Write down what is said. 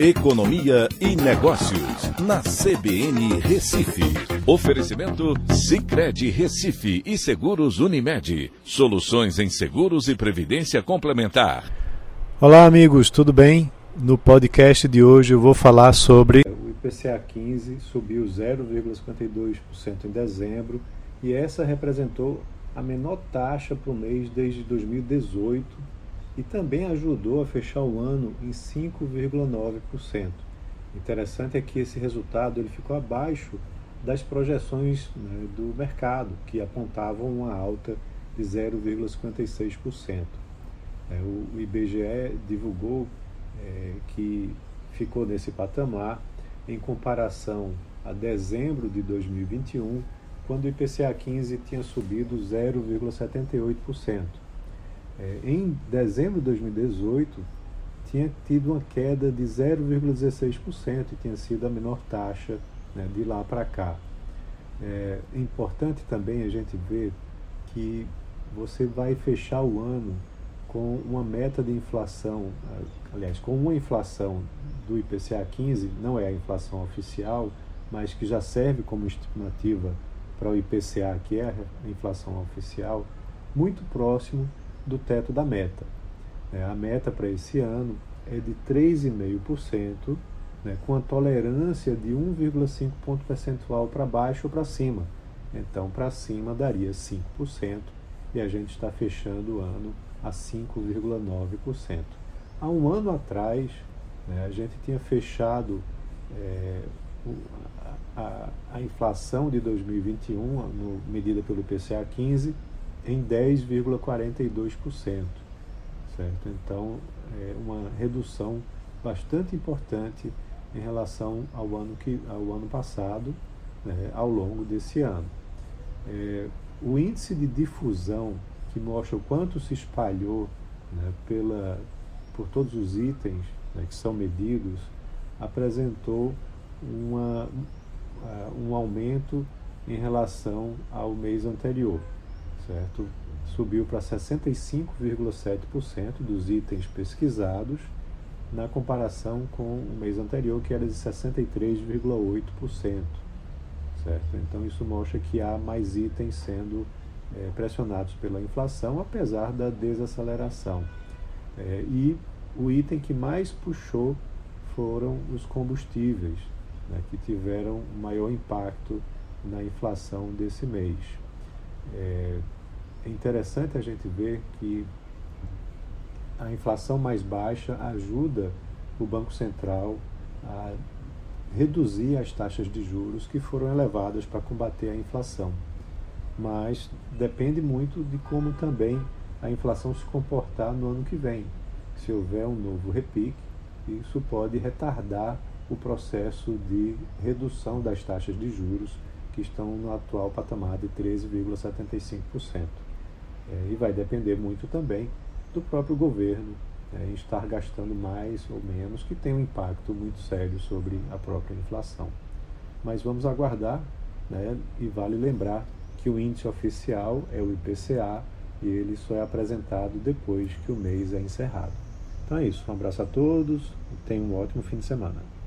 Economia e Negócios, na CBN Recife. Oferecimento Cicred Recife e Seguros Unimed. Soluções em seguros e previdência complementar. Olá, amigos, tudo bem? No podcast de hoje eu vou falar sobre. O IPCA 15 subiu 0,52% em dezembro e essa representou a menor taxa para o mês desde 2018 e também ajudou a fechar o ano em 5,9%. Interessante é que esse resultado ele ficou abaixo das projeções né, do mercado, que apontavam uma alta de 0,56%. É, o IBGE divulgou é, que ficou nesse patamar em comparação a dezembro de 2021, quando o IPCA 15 tinha subido 0,78%. É, em dezembro de 2018, tinha tido uma queda de 0,16% e tinha sido a menor taxa né, de lá para cá. É importante também a gente ver que você vai fechar o ano com uma meta de inflação, aliás, com uma inflação do IPCA 15, não é a inflação oficial, mas que já serve como estimativa para o IPCA, que é a inflação oficial, muito próximo do teto da meta. É, a meta para esse ano é de 3,5%, né, com a tolerância de 1,5 ponto percentual para baixo ou para cima. Então, para cima daria 5% e a gente está fechando o ano a 5,9%. Há um ano atrás, né, a gente tinha fechado é, a, a, inflação de 2021, no, medida pelo IPCA 15, em 10,42%. Certo? Então, é uma redução bastante importante em relação ao ano, que, ao ano passado, né, ao longo desse ano. É, o índice de difusão, que mostra o quanto se espalhou né, pela, por todos os itens né, que são medidos, apresentou uma, um aumento em relação ao mês anterior certo? Subiu para 65,7% dos itens pesquisados, na comparação com o mês anterior, que era de 63,8%. Certo? Então, isso mostra que há mais itens sendo é, pressionados pela inflação, apesar da desaceleração. É, e o item que mais puxou foram os combustíveis, né, que tiveram maior impacto na inflação desse mês. É, é interessante a gente ver que a inflação mais baixa ajuda o Banco Central a reduzir as taxas de juros que foram elevadas para combater a inflação. Mas depende muito de como também a inflação se comportar no ano que vem. Se houver um novo repique, isso pode retardar o processo de redução das taxas de juros que estão no atual patamar de 13,75%. É, e vai depender muito também do próprio governo é, em estar gastando mais ou menos, que tem um impacto muito sério sobre a própria inflação. Mas vamos aguardar, né, e vale lembrar que o índice oficial é o IPCA e ele só é apresentado depois que o mês é encerrado. Então é isso, um abraço a todos e tenham um ótimo fim de semana.